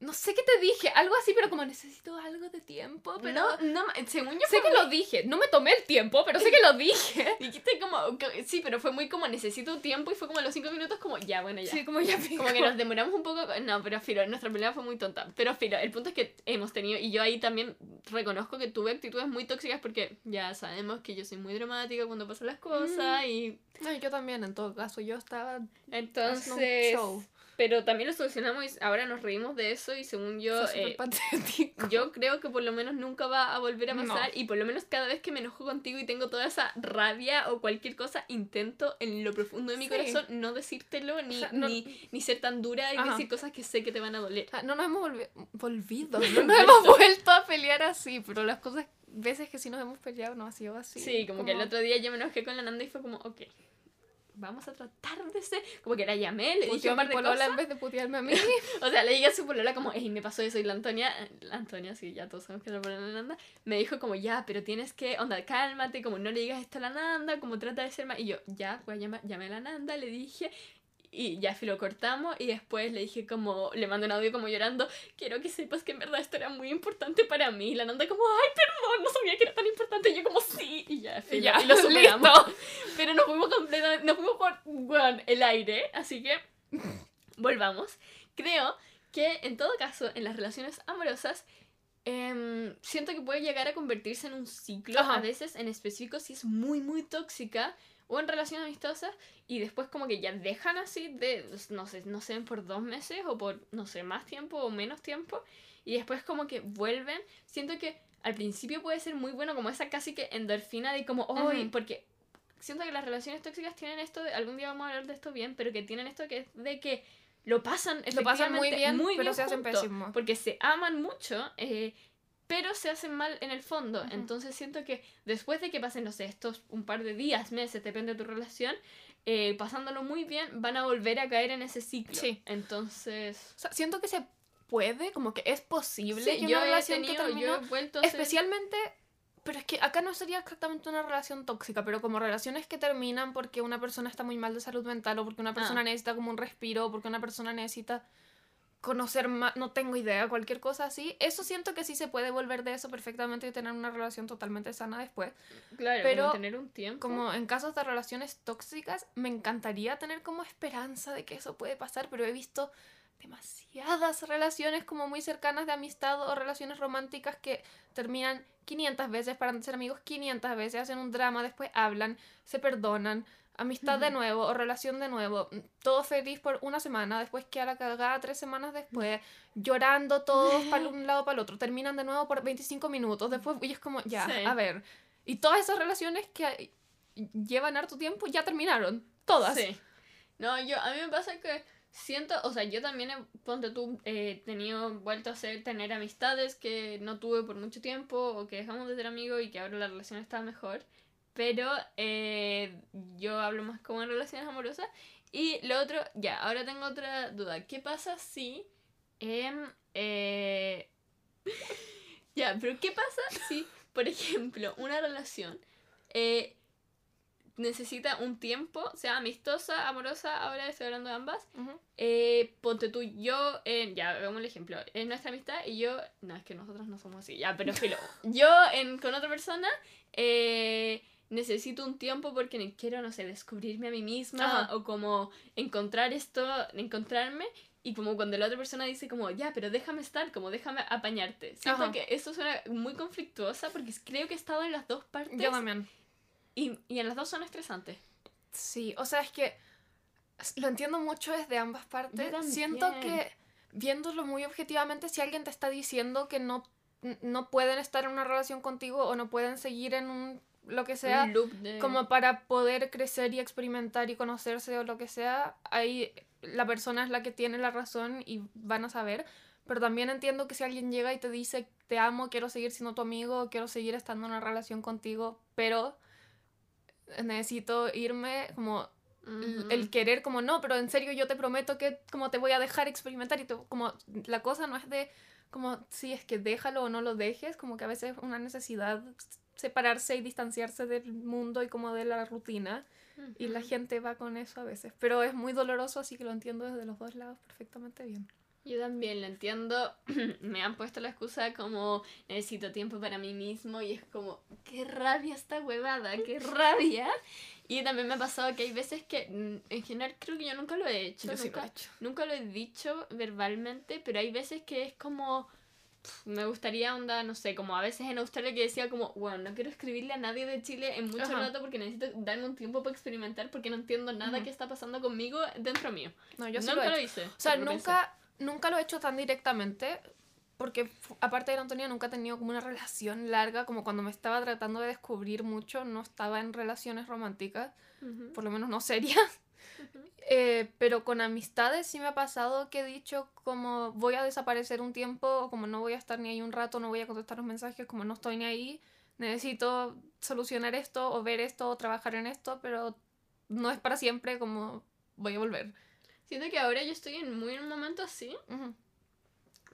no sé qué te dije, algo así, pero como necesito algo de tiempo, pero... No, no, según yo Sé que lo dije, no me tomé el tiempo, pero sé que lo dije. Dijiste como, sí, pero fue muy como necesito tiempo y fue como a los cinco minutos como, ya, bueno, ya. Sí, como ya Como que nos demoramos un poco. No, pero Firo, nuestra pelea fue muy tonta. Pero Firo, el punto es que hemos tenido. Y yo ahí también reconozco que tuve actitudes muy tóxicas porque ya sabemos que yo soy muy dramática cuando pasan las cosas. Y No, yo también, en todo caso, yo estaba un entonces. show. Pero también lo solucionamos y ahora nos reímos de eso. Y según yo. Eh, yo creo que por lo menos nunca va a volver a No. pasar y por lo menos cada vez que me enojo contigo y tengo toda esa rabia o cualquier cosa, intento en lo profundo de mi Sí. corazón no decírtelo ni, O sea, no- ni, ni ser tan dura y Ajá. decir cosas que sé que te van a doler. O sea, no nos hemos volvi- volvido, no nos hemos vuelto a pelear así, pero las cosas, veces que sí nos hemos peleado no ha sido así. Sí, como, que el otro día yo me enojé con la Nanda y fue como, ok, vamos a tratar de ser. Como que la llamé, le dije un a par de cosas. en vez de putearme a mí. O sea, le dije a su polola como, hey, me pasó eso y la Antonia, la Antonia, sí, ya todos sabemos que es la polola de la Nanda, me dijo como, ya, pero tienes que, onda, cálmate, como no le digas esto a la Nanda, como trata de ser más. Y yo, ya, voy a llamar, llamé a la Nanda, le dije. Y ya, lo cortamos y después le dije como, le mandé un audio como llorando, quiero que sepas que en verdad esto era muy importante para mí. Y la Nanda como, ay, perdón, no sabía que era tan importante. Y yo como, sí. Y ya, filo, Ya, y lo superamos. listo. Pero nos fuimos completamente, nos fuimos por el aire, así que volvamos. Creo que en todo caso, en las relaciones amorosas, em, siento que puede llegar a convertirse en un ciclo, Ajá. a veces en específico si es muy, muy tóxica, o en relaciones amistosas, y después como que ya dejan así de, no sé, no sé, por dos meses, o por, no sé, más tiempo o menos tiempo, y después como que vuelven. Siento que al principio puede ser muy bueno como esa casi que endorfina de como, ¡ay! Ujú. Porque siento que las relaciones tóxicas tienen esto, de, algún día vamos a hablar de esto bien, pero que tienen esto que es de que lo pasan Lo pasan muy bien, pero se hacen. Porque se aman mucho, eh, pero se hacen mal en el fondo. Entonces siento que después de que pasen, no sé, estos un par de días, meses, depende de tu relación, eh, pasándolo muy bien, van a volver a caer en ese ciclo. Sí. Entonces... O sea, siento que se puede, como que es posible Sí, que yo una he relación tenido, que yo terminó, he vuelto a ser- especialmente, pero es que acá no sería exactamente una relación tóxica, pero como relaciones que terminan porque una persona está muy mal de salud mental o porque una persona Ah. necesita como un respiro o porque una persona necesita conocer más, no tengo idea, cualquier cosa así. Eso siento que sí se puede volver de eso perfectamente y tener una relación totalmente sana después. Claro, Pero como tener un tiempo. Como en casos de relaciones tóxicas, me encantaría tener como esperanza de que eso puede pasar, pero he visto demasiadas relaciones como muy cercanas de amistad o relaciones románticas que terminan 500 veces para ser amigos 500 veces, hacen un drama, después hablan, se perdonan, amistad de nuevo o relación de nuevo, mm, todo feliz por una semana, después queda la cagada tres semanas después, llorando todos para un lado para el otro, terminan de nuevo por 25 minutos, después y es como, ya, Sí. a ver, y todas esas relaciones que llevan harto tiempo ya terminaron, todas. Sí. No, yo, a mí me pasa que siento, o sea, yo también, he, ponte tú, he tenido, vuelto a ser, tener amistades que no tuve por mucho tiempo o que dejamos de ser amigos y que ahora la relación está mejor. Pero eh, yo hablo más como en relaciones amorosas. Y lo otro, ya, ahora tengo otra duda. ¿Qué pasa si... em, eh, ya, pero ¿qué pasa si, por ejemplo, una relación eh, necesita un tiempo, sea amistosa, amorosa, ahora estoy hablando de ambas. Eh, ponte tú, yo, en, ya, veamos el ejemplo, en nuestra amistad y yo, no, es que nosotros no somos así, ya, pero filo, yo en, con otra persona eh, necesito un tiempo porque quiero, no sé, descubrirme a mí misma Ajá. o como encontrar esto, encontrarme. Y como cuando la otra persona dice como, ya, pero déjame estar, como déjame apañarte. Siento Ajá. que eso suena muy conflictuosa porque creo que he estado en las dos partes Yo también. y, y en las dos son estresantes. Sí, o sea, es que lo entiendo mucho desde ambas partes. Siento que viéndolo muy objetivamente, si alguien te está diciendo que no, no pueden estar en una relación contigo o no pueden seguir en un lo que sea, un loop de... como para poder crecer y experimentar y conocerse o lo que sea, ahí la persona es la que tiene la razón y van a saber. Pero también entiendo que si alguien llega y te dice, te amo, quiero seguir siendo tu amigo, quiero seguir estando en una relación contigo, pero necesito irme, como el querer, como no, pero en serio yo te prometo que como te voy a dejar experimentar y te- como la cosa no es de como si es que déjalo o no lo dejes, como que a veces es una necesidad separarse y distanciarse del mundo y como de la rutina y la gente va con eso a veces, pero es muy doloroso así que lo entiendo desde los dos lados perfectamente bien. Yo también lo entiendo. Me han puesto la excusa como necesito tiempo para mí mismo y es como, qué rabia esta huevada, qué rabia. Y también me ha pasado que hay veces que, mm, en general creo que yo nunca lo he hecho, Yo sí lo nunca, he hecho. nunca lo he dicho verbalmente, pero hay veces que es como, me gustaría onda, no sé, como a veces en Australia que decía como, bueno, no quiero escribirle a nadie de Chile en mucho Ajá. rato porque necesito darme un tiempo para experimentar porque no entiendo nada que está pasando conmigo dentro mío. No, yo sí nunca lo he hice. O sea, pensé. nunca, nunca lo he hecho tan directamente, porque aparte de Antonia nunca he tenido como una relación larga, como cuando me estaba tratando de descubrir mucho, no estaba en relaciones románticas, por lo menos no serias. Ujú. Eh, pero con amistades sí me ha pasado que he dicho como voy a desaparecer un tiempo, o como no voy a estar ni ahí un rato, no voy a contestar los mensajes, como no estoy ni ahí, necesito solucionar esto, o ver esto, o trabajar en esto, pero no es para siempre, como voy a volver. Siento que ahora yo estoy en muy un momento así, Ujú.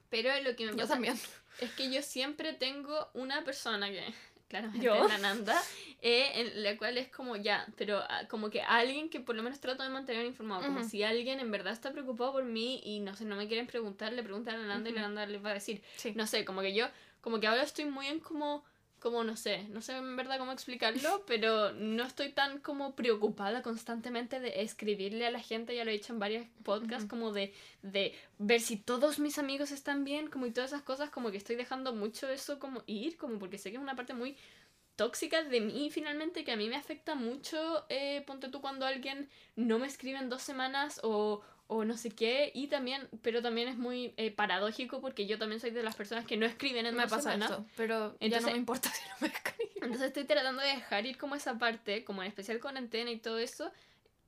pero lo que me Yo pasa también. es que yo siempre tengo una persona que, claramente ¿Yo? la Nanda, eh, en la cual es como ya, pero ah, como que alguien que por lo menos trato de mantener informado, como si alguien en verdad está preocupado por mí y no sé, no me quieren preguntar, le preguntan a la Nanda y la. Nanda les va a decir, Sí. no sé, como que yo, como que ahora estoy muy en como, como no sé, no sé en verdad cómo explicarlo, pero no estoy tan como preocupada constantemente de escribirle a la gente, ya lo he dicho en varios podcasts, como de, de ver si todos mis amigos están bien, como y todas esas cosas, como que estoy dejando mucho eso como ir, como porque sé que es una parte muy tóxica de mí finalmente que a mí me afecta mucho, eh, ponte tú cuando alguien no me escribe en dos semanas o, o no sé qué, y también, pero también es muy eh, paradójico porque yo también soy de las personas que no escriben en me dos pasa esto, pero ya Entonces- no me importa si no me escriben. Entonces estoy tratando de dejar ir como esa parte, como en especial con antena y todo eso.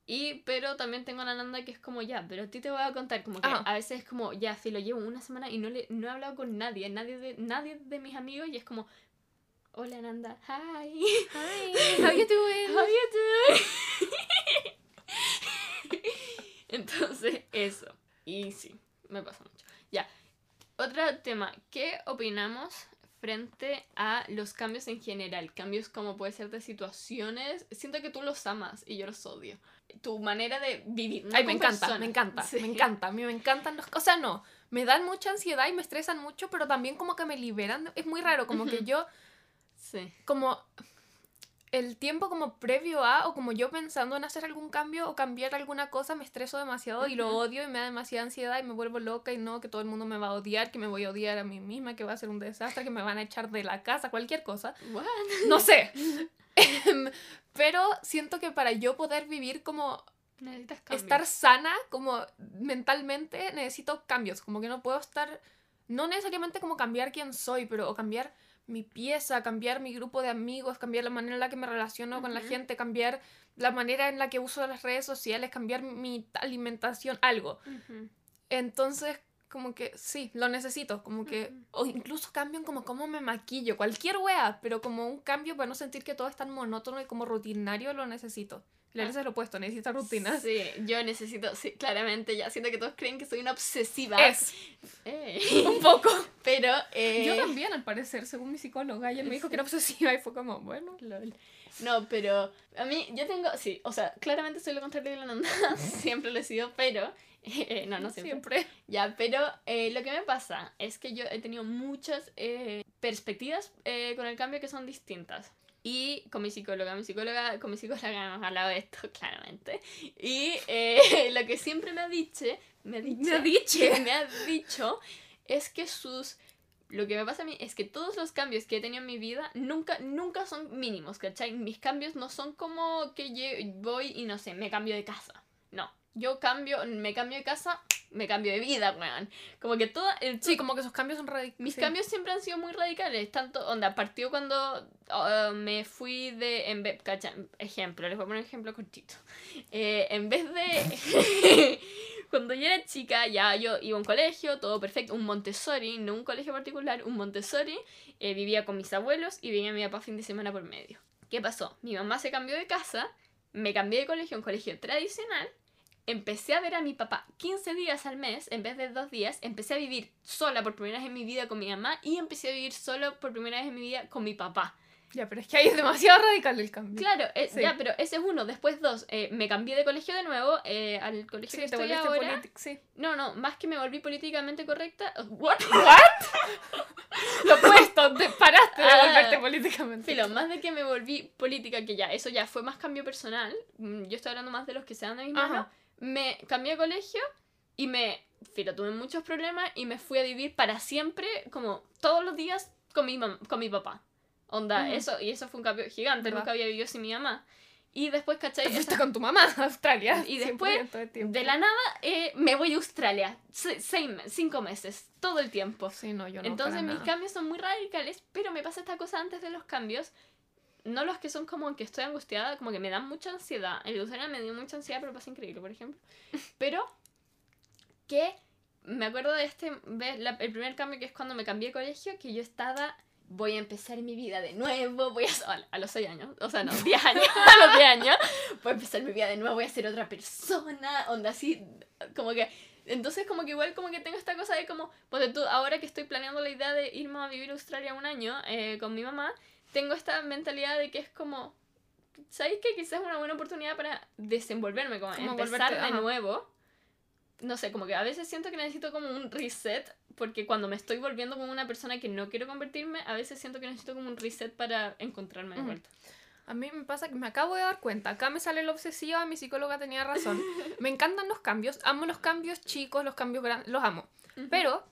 Y, pero también tengo a la Nanda que es como ya, pero a ti te voy a contar, como que Ajá. a veces es como ya, si lo llevo una semana y no, le, no he hablado con nadie, nadie de, nadie de mis amigos, y es como, hola Nanda, hi, Hi, how you doing? how you doing? Entonces, eso. Y sí, me pasa mucho. Ya, otro tema, ¿qué opinamos frente a los cambios en general? Cambios como puede ser de situaciones. Siento que tú los amas y yo los odio. Tu manera de vivir. no Ay, me encanta, me encanta, Sí. me encanta. A mí me encantan los... O sea, no, me dan mucha ansiedad y me estresan mucho, pero también como que me liberan. Es muy raro, como que yo, Sí. como el tiempo como previo a, o como yo pensando en hacer algún cambio o cambiar alguna cosa, me estreso demasiado y lo odio y me da demasiada ansiedad y me vuelvo loca y no, que todo el mundo me va a odiar, que me voy a odiar a mí misma, que va a ser un desastre, que me van a echar de la casa, cualquier cosa. What? No sé. Em, Pero siento que para yo poder vivir como estar sana como mentalmente necesito cambios, como que no puedo estar, no necesariamente como cambiar quién soy, pero o cambiar mi pieza, cambiar mi grupo de amigos, cambiar la manera en la que me relaciono con la gente, cambiar la manera en la que uso las redes sociales, cambiar mi alimentación, algo. Entonces, como que sí, lo necesito, como que, o incluso cambian como cómo me maquillo, cualquier wea, pero como un cambio para no sentir que todo es tan monótono y como rutinario, lo necesito. La Ah. es lo opuesto, necesita rutinas. Sí, yo necesito, sí, claramente, ya siento que todos creen que soy una obsesiva. Es, Eh. un poco. Pero, eh, Yo también, al parecer, según mi psicóloga, ella me dijo que era obsesiva y fue como, bueno. Lol. No, pero a mí, yo tengo, sí, o sea, claramente soy lo contrario de la Nanda, siempre lo he sido, pero, eh, no, no siempre. Ya, pero eh, lo que me pasa es que yo he tenido muchas eh, perspectivas eh, con el cambio que son distintas. Y con mi psicóloga, mi psicóloga, con mi psicóloga hemos hablado de esto, claramente. Y lo que siempre me ha dicho, me ha dicho, Me ha dicho. me ha dicho es que sus... Lo que me pasa a mí es que todos los cambios que he tenido en mi vida nunca, nunca son mínimos, ¿cachai? Mis cambios no son como que lle- voy y no sé, me cambio de casa. No, yo cambio, me cambio de casa, me cambio de vida, weón. Como que todo, el, Sí, como que sus cambios son radicales. mis cambios siempre han sido muy radicales. Tanto, onda, partió cuando uh, me fui de. En vez, cacha, ejemplo, les voy a poner un ejemplo cortito. Eh, en vez de. cuando yo era chica, ya yo iba a un colegio, todo perfecto, un Montessori, no un colegio particular, un Montessori. eh, vivía con mis abuelos y venía mi papá fin de semana por medio. ¿Qué pasó? Mi mamá se cambió de casa, me cambié de colegio a un colegio tradicional empecé a ver a mi papá 15 días al mes en vez de dos días, empecé a vivir sola por primera vez en mi vida con mi mamá y empecé a vivir solo por primera vez en mi vida con mi papá. Ya, pero es que ahí es demasiado radical el cambio. Claro, eh, Sí. ya, pero ese es uno. Después dos, eh, me cambié de colegio de nuevo eh, al colegio Sí, que te estoy ahora. Sí. No, no, más que me volví políticamente correcta. What? Lo opuesto, te paraste de Ah. volverte políticamente. Filo, más de que me volví política, que ya, eso ya fue más cambio personal. mm, Yo estoy hablando más de los que se dan de mis Ajá. Me cambié de colegio y me. Filo, tuve muchos problemas y me fui a vivir para siempre, como todos los días, con mi, con mi papá. Onda, Ujú. eso, y eso fue un cambio gigante. ¿Verdad? Nunca había vivido sin mi mamá. Y después, ¿cachai? Te fuiste Esa- con tu mamá a Australia. Y después, 100% de la nada, eh, me voy a Australia. Se- seis, me- cinco meses, todo el tiempo. Sí, no, yo no. Entonces mis nada. cambios son muy radicales, pero me pasa esta cosa antes de los cambios. No los que son como que estoy angustiada, como que me dan mucha ansiedad. El Australia me dio mucha ansiedad, pero pasa increíble, por ejemplo. Pero que me acuerdo de este, la- el primer cambio que es cuando me cambié de colegio, que yo estaba, voy a empezar mi vida de nuevo, voy a, a- a los 6 años, o sea, no, 10 años, a los 10 años, voy a empezar mi vida de nuevo, voy a ser otra persona, onda así, como que, entonces como que igual como que tengo esta cosa de como, pues tú, ahora que estoy planeando la idea de irme a vivir a Australia un año eh, con mi mamá, tengo esta mentalidad de que es como, ¿sabéis que quizás es una buena oportunidad para desenvolverme, como, Como empezar de ajá. nuevo? No sé, como que a veces siento que necesito como un reset, porque cuando me estoy volviendo como una persona que no quiero convertirme, a veces siento que necesito como un reset para encontrarme de vuelta. A mí me pasa que me acabo de dar cuenta. Acá me sale la obsesiva, mi psicóloga tenía razón. Me encantan los cambios. Amo los cambios chicos, los cambios grandes. Los amo. Pero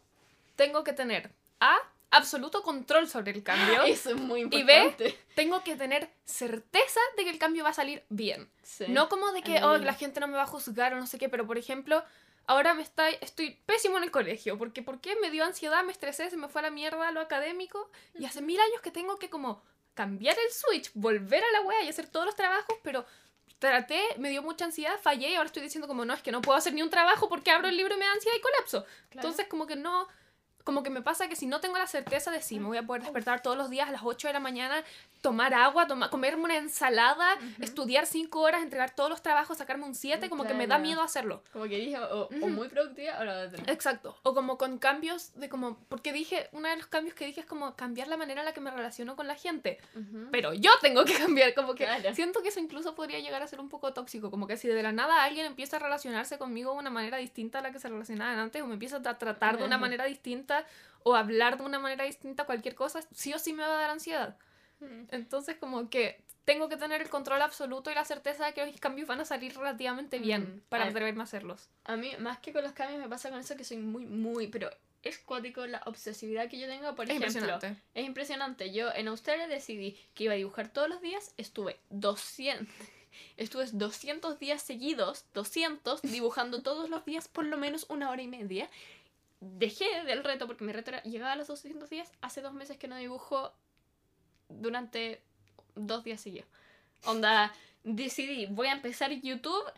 tengo que tener A. Absoluto control sobre el cambio. Eso es muy Y ve, importante. Tengo que tener certeza de que el cambio va a salir bien. Sí. No como de que oh, la gente no me va a juzgar o no sé qué, pero por ejemplo, ahora me está, estoy pésimo en el colegio, porque ¿por qué? Me dio ansiedad, me estresé, se me fue a la mierda lo académico, y hace mil años que tengo que como cambiar el switch, volver a la wea y hacer todos los trabajos, pero traté, me dio mucha ansiedad, fallé y ahora estoy diciendo como no, es que no puedo hacer ni un trabajo porque abro el libro y me da ansiedad y colapso. Claro. Entonces como que no, como que me pasa que si no tengo la certeza de si me voy a poder despertar todos los días a las 8 de la mañana, tomar agua, tomar, comerme una ensalada, estudiar 5 horas, entregar todos los trabajos, sacarme un 7, como que me da miedo hacerlo. Como que dije, o, muy productiva o la otra. Exacto. O como con cambios de como, porque dije, uno de los cambios que dije es como cambiar la manera en la que me relaciono con la gente. Ujú. Pero yo tengo que cambiar, como que Claro. siento que eso incluso podría llegar a ser un poco tóxico, como que si de la nada alguien empieza a relacionarse conmigo de una manera distinta a la que se relacionaban antes, o me empieza a tratar de una manera distinta, o hablar de una manera distinta, cualquier cosa, sí o sí me va a dar ansiedad. Mm. Entonces como que tengo que tener el control absoluto y la certeza de que mis cambios van a salir relativamente bien Mm, para atreverme a hacerlos. A mí, más que con los cambios, me pasa con eso que soy muy, muy, pero es cuático la obsesividad que yo tengo. Por Es ejemplo, impresionante. es impresionante. Yo en Australia decidí que iba a dibujar todos los días. Estuve 200, estuve 200 días seguidos, 200, dibujando todos los días por lo menos una hora y media. Dejé del reto porque mi reto era llegar a los 200 días. Hace dos meses que no dibujo durante dos días seguidos. Onda, decidí, voy a empezar YouTube.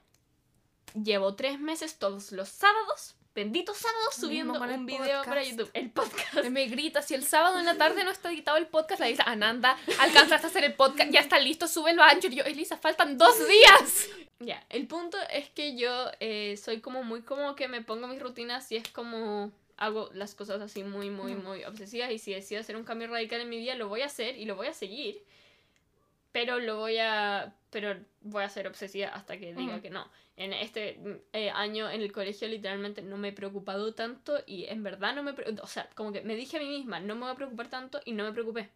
Llevo tres meses todos los sábados, Lo mismo subiendo con un video para. YouTube. El podcast. Me grita, si el sábado en la tarde no está editado el podcast, le dice, Ananda, alcanzaste a hacer el podcast, ya está listo, súbelo a Anchor. Y yo, Elisa, faltan dos días. Ya, el punto es que yo eh, soy como muy como que me pongo mis rutinas y es como hago las cosas así muy, muy, muy obsesivas y si decido hacer un cambio radical en mi vida lo voy a hacer y lo voy a seguir, pero lo voy a, pero voy a ser obsesiva hasta que diga que no. En este mm, eh, año en el colegio literalmente no me he preocupado tanto y en verdad no me, o sea, como que me dije a mí misma, no me voy a preocupar tanto y no me preocupé.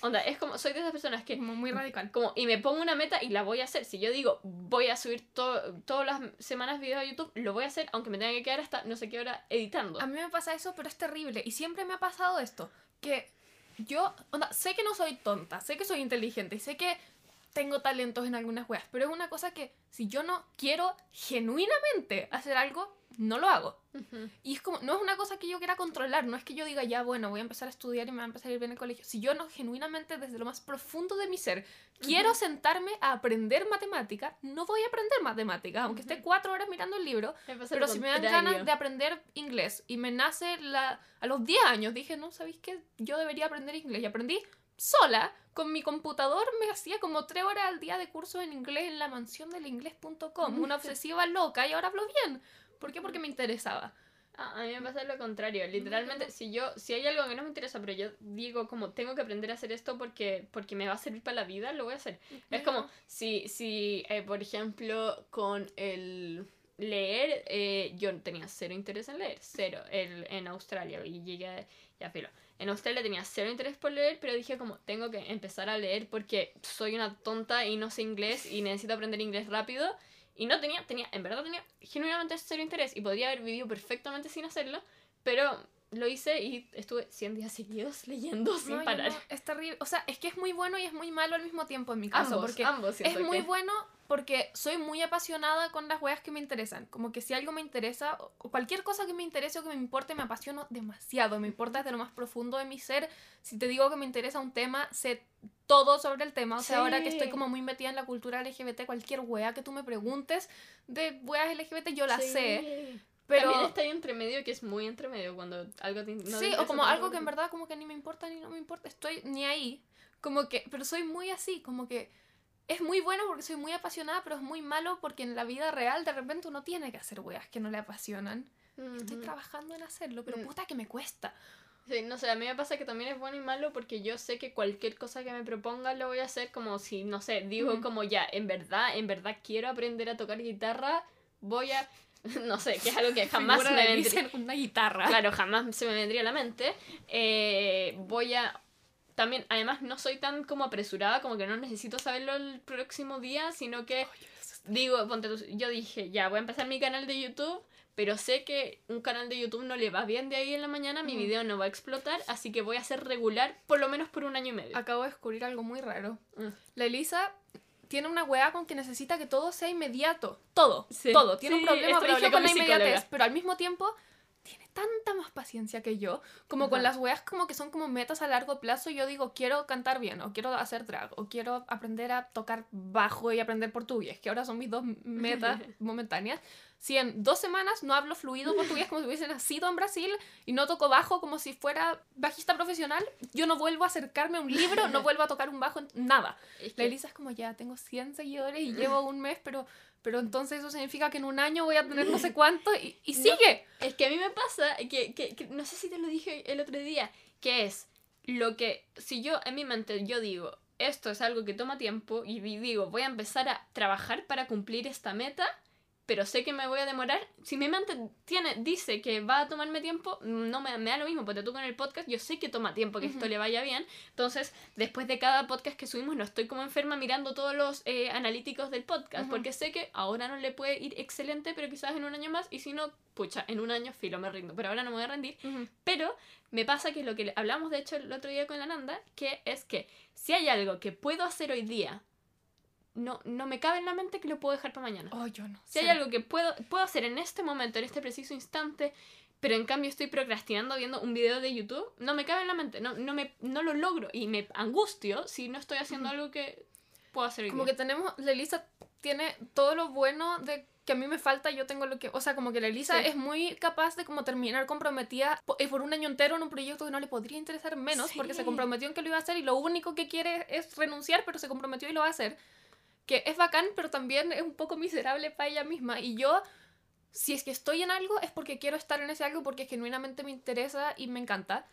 Onda, es como, soy de esas personas que Como muy radical. como, y me pongo una meta y la voy a hacer. Si yo digo, voy a subir to- todas las semanas videos a YouTube, lo voy a hacer, aunque me tenga que quedar hasta no sé qué hora editando. A mí me pasa eso, pero es terrible. Y siempre me ha pasado esto, que yo, sé que no soy tonta, sé que soy inteligente y sé que tengo talentos en algunas weas, pero es una cosa que si yo no quiero genuinamente hacer algo, no lo hago. Ujú. Y es como, no es una cosa que yo quiera controlar, no es que yo diga, ya, bueno, voy a empezar a estudiar y me va a empezar a ir bien en el colegio. Si yo no, genuinamente, desde lo más profundo de mi ser, quiero Ujú. sentarme a aprender matemática, no voy a aprender matemática, aunque esté Ujú. cuatro horas mirando el libro. Pero si me dan contrario. ganas de aprender inglés y me nace la... A los 10 años dije, no, ¿sabéis qué? Yo debería aprender inglés. Y aprendí sola, con mi computador, me hacía como 3 horas al día de cursos en inglés en la mansión del inglés.com. Una obsesiva loca y ahora hablo bien. ¿Por qué? Porque me interesaba. Ah, a mí me pasa lo contrario. Literalmente, si yo, si hay algo que no me interesa, pero yo digo como tengo que aprender a hacer esto porque, porque me va a servir para la vida, lo voy a hacer. Es como si, si eh, por ejemplo, con el leer, eh, yo tenía cero interés en leer, cero, el, en Australia, y llegué ya filo. En Australia tenía cero interés por leer, pero dije como, tengo que empezar a leer porque soy una tonta y no sé inglés y necesito aprender inglés rápido. Y no tenía, tenía, en verdad tenía genuinamente cero interés y podría haber vivido perfectamente sin hacerlo, pero lo hice y estuve 100 días seguidos leyendo sin No, parar. no, es terrible. O sea, es que es muy bueno y es muy malo al mismo tiempo en mi caso. Ambos, porque ambos es muy que- bueno porque soy muy apasionada con las weas que me interesan. Como que si algo me interesa, o o cualquier cosa que me interese o que me importe, me apasiono demasiado. Me importa desde lo más profundo de mi ser. Si te digo que me interesa un tema, sé todo sobre el tema. O sea, ahora que estoy Sí. como muy metida en la cultura LGBT, cualquier wea que tú me preguntes de weas LGBT, yo la Sí. sé. Pero... También está ahí entre medio, que es muy entre medio cuando algo te, no sí, o como tanto, algo que en verdad como que ni me importa ni no me importa, estoy ni ahí. Como que, pero soy muy así, como que es muy bueno porque soy muy apasionada, pero es muy malo porque en la vida real de repente uno tiene que hacer weas que no le apasionan. Estoy Ujú. trabajando en hacerlo, pero Mm. puta que me cuesta. Sí, no sé, a mí me pasa que también es bueno y malo porque yo sé que cualquier cosa que me proponga lo voy a hacer como si, no sé, digo Ujú. como ya, en verdad, en verdad quiero aprender a tocar guitarra, voy a, no sé, que es algo que jamás me vendría, una guitarra. claro, jamás se me vendría a la mente, eh, voy a, también, además no soy tan como apresurada, como que no necesito saberlo el próximo día, sino que digo, ponte yo dije, ya, voy a empezar mi canal de YouTube, pero sé que un canal de YouTube no le va bien de ahí en la mañana, mi Mm. video no va a explotar, así que voy a ser regular por lo menos por un año y medio. Acabo de descubrir algo muy raro. Mm. La Elisa tiene una wea con que necesita que todo sea inmediato. Todo. Sí. Todo. Tiene Sí, un problema con con la inmediatez, pero al mismo tiempo tiene tanta más paciencia que yo. Como con las weas como que son como metas a largo plazo. Yo digo, quiero cantar bien, o quiero hacer drag, o quiero aprender a tocar bajo y aprender portugués, que ahora son mis dos metas momentáneas. Si en dos semanas no hablo fluido portugués como si hubiese nacido en Brasil y no toco bajo como si fuera bajista profesional, yo no vuelvo a acercarme a un libro, no vuelvo a tocar un bajo, nada. Es La que- Elisa es como, ya, tengo 100 seguidores y llevo un mes, pero, pero entonces eso significa que en un año voy a tener no sé cuánto y, y No. sigue. Es que a mí me pasa que, que- que- no sé si te lo dije el otro día, que es lo que, si yo en mi mente yo digo, esto es algo que toma tiempo y di- digo, voy a empezar a trabajar para cumplir esta meta, pero sé que me voy a demorar, si mi mente tiene, dice que va a tomarme tiempo, no me, me da lo mismo, porque tú con el podcast yo sé que toma tiempo que esto le vaya bien, entonces después de cada podcast que subimos no estoy como enferma mirando todos los eh, analíticos del podcast, porque sé que ahora no le puede ir excelente, pero quizás en un año más, y si no, pucha, en un año filo me rindo, pero ahora no me voy a rendir. Pero me pasa que lo que hablamos de hecho el otro día con la Nanda, que es que si hay algo que puedo hacer hoy día, no, no me cabe en la mente que lo puedo dejar para mañana. Oh, yo no Si hay algo que puedo, puedo hacer en este momento, en este preciso instante, pero en cambio estoy procrastinando viendo un video de YouTube, no me cabe en la mente, no, no, me, no lo logro y me angustio si no estoy haciendo algo que puedo hacer Como que tenemos, la Elisa tiene todo lo bueno de que a mí me falta, yo tengo lo que, o sea, como que la Elisa Sí. es muy capaz de como terminar comprometida eh, por un año entero en un proyecto que no le podría interesar menos porque se comprometió en que lo iba a hacer y lo único que quiere es renunciar, pero se comprometió y lo va a hacer. Que es bacán, pero también es un poco miserable para ella misma. Y yo, si es que estoy en algo, es porque quiero estar en ese algo porque genuinamente me interesa y me encanta.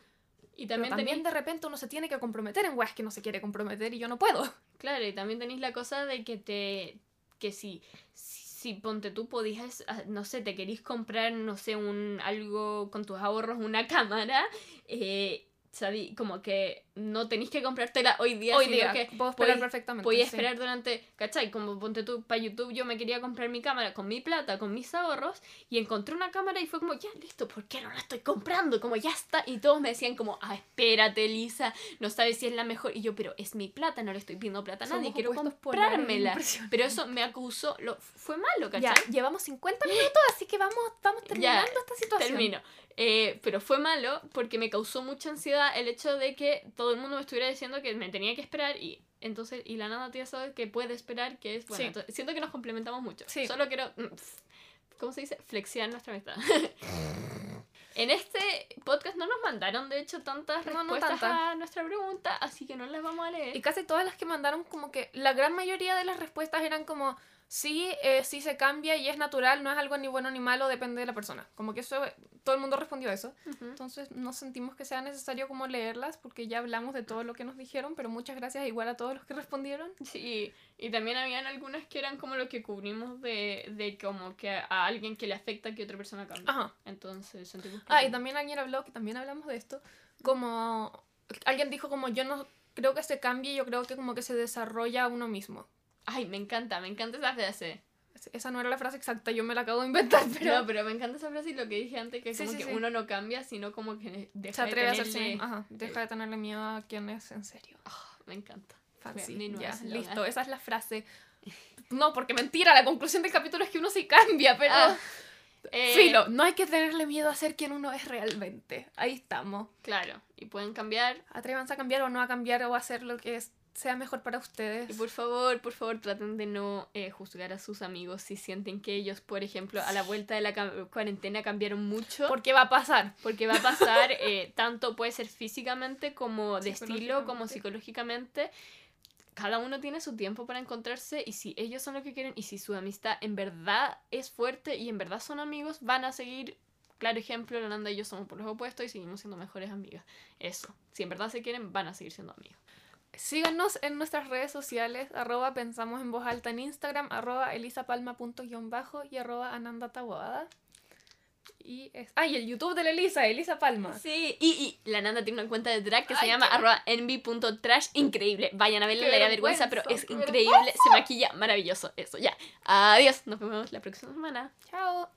Y también, también de repente uno se tiene que comprometer en weas que no se quiere comprometer y yo no puedo. Claro, y también tenéis la cosa de que te. que si. si, si, ponte tú podías, ah, no sé, te querís comprar, no sé, un algo con tus ahorros, una cámara, eh, sabí, como que no tenéis que comprártela hoy día, Hoy sino día, que puedo esperar podéis- perfectamente. Podía sí. esperar durante, ¿cachai? Como ponte tú, para YouTube yo me quería comprar mi cámara con mi plata, con mis ahorros, y encontré una cámara y fue como, ya, listo, ¿por qué no la estoy comprando? Como, ya está. Y todos me decían como, ah, espérate, Lisa, no sabes si es la mejor. Y yo, pero es mi plata, no le estoy pidiendo plata a nadie, Somos quiero comprármela. Pero eso me acusó, lo, fue malo, Ya, ¿cachai? llevamos 50 minutos, así que vamos, vamos terminando esta situación. Termino. Eh, pero fue malo porque me causó mucha ansiedad el hecho de que todo el mundo me estuviera diciendo que me tenía que esperar y entonces, y la nada tía sabe que puede esperar, que es bueno. Sí. entonces, siento que nos complementamos mucho. Sí. Solo quiero, mm, ¿cómo se dice? Flexiar nuestra amistad. en este podcast no nos mandaron, de hecho, tantas No, no respuestas a nuestra pregunta, así que no las vamos a leer. Y casi todas las que mandaron, como que la gran mayoría de las respuestas eran como, sí, eh, sí se cambia y es natural, no es algo ni bueno ni malo, depende de la persona. Como que eso, todo el mundo respondió eso. Ujú. Entonces no sentimos que sea necesario como leerlas porque ya hablamos de todo lo que nos dijeron, pero muchas gracias igual a todos los que respondieron. Sí, y también habían algunas que eran como lo que cubrimos de, de como que a alguien que le afecta que otra persona cambie. Ajá. Entonces sentimos que... Ah, y también alguien habló, que también hablamos de esto, como alguien dijo como yo no creo que se cambie, yo creo que como que se desarrolla uno mismo. Ay, me encanta, me encanta esa frase. Es- Esa no era la frase exacta, yo me la acabo de inventar, pero No, pero me encanta esa frase y lo que dije antes, que Sí, como sí, que sí. uno no cambia, sino como que deja se de atreve a hacerse. tenerle- Ajá, deja de tenerle miedo a quien es en serio. Ah, me encanta. Fancy. Ya, listo, esa es la frase. No, porque mentira, la conclusión del capítulo es que uno sí cambia, pero. Ah, Eh, Filo, no hay que tenerle miedo a ser quien uno es realmente. Ahí estamos. Claro, y pueden cambiar. Atrévanse a cambiar o no a cambiar o a hacer lo que es- sea mejor para ustedes. Y por favor, por favor, traten de no eh, juzgar a sus amigos si sienten que ellos, por ejemplo, a la vuelta de la cuarentena cambiaron mucho. Porque va a pasar. Porque va a pasar, eh, tanto puede ser físicamente como de estilo, como Psicológicamente. psicológicamente. Cada uno tiene su tiempo para encontrarse y si ellos son lo que quieren y si su amistad en verdad es fuerte y en verdad son amigos, van a seguir, claro ejemplo, Nanda y yo somos por los opuestos y seguimos siendo mejores amigas. Eso, si en verdad se quieren, van a seguir siendo amigos. Síganos en nuestras redes sociales, arroba pensamos en voz alta en Instagram, arroba elisapalma.bajo y arroba anandataboada. Y es... Ah, y el YouTube de la Elisa, Elisa Palma. Sí, y, y la Nanda tiene una cuenta de drag que se llama qué- arroba envy.trash, increíble. Vayan a verla, le da vergüenza, pero es vergüenza, increíble, se maquilla maravilloso. Eso, ya. Adiós, nos vemos la próxima semana. Chao.